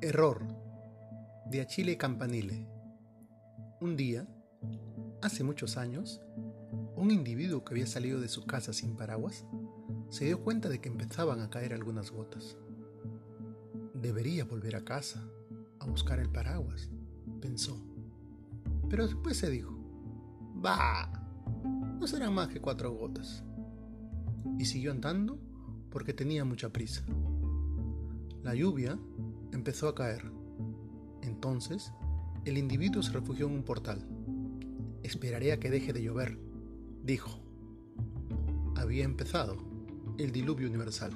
Terror de Achille Campanile. Un día, hace muchos años, un individuo que había salido de su casa sin paraguas se dio cuenta de que empezaban a caer algunas gotas. Debería volver a casa a buscar el paraguas, pensó. Pero después se dijo, ¡Bah! No serán más que cuatro gotas. Y siguió andando porque tenía mucha prisa. La lluvia empezó a caer. Entonces, el individuo se refugió en un portal. Esperaré a que deje de llover, dijo. Había empezado el diluvio universal.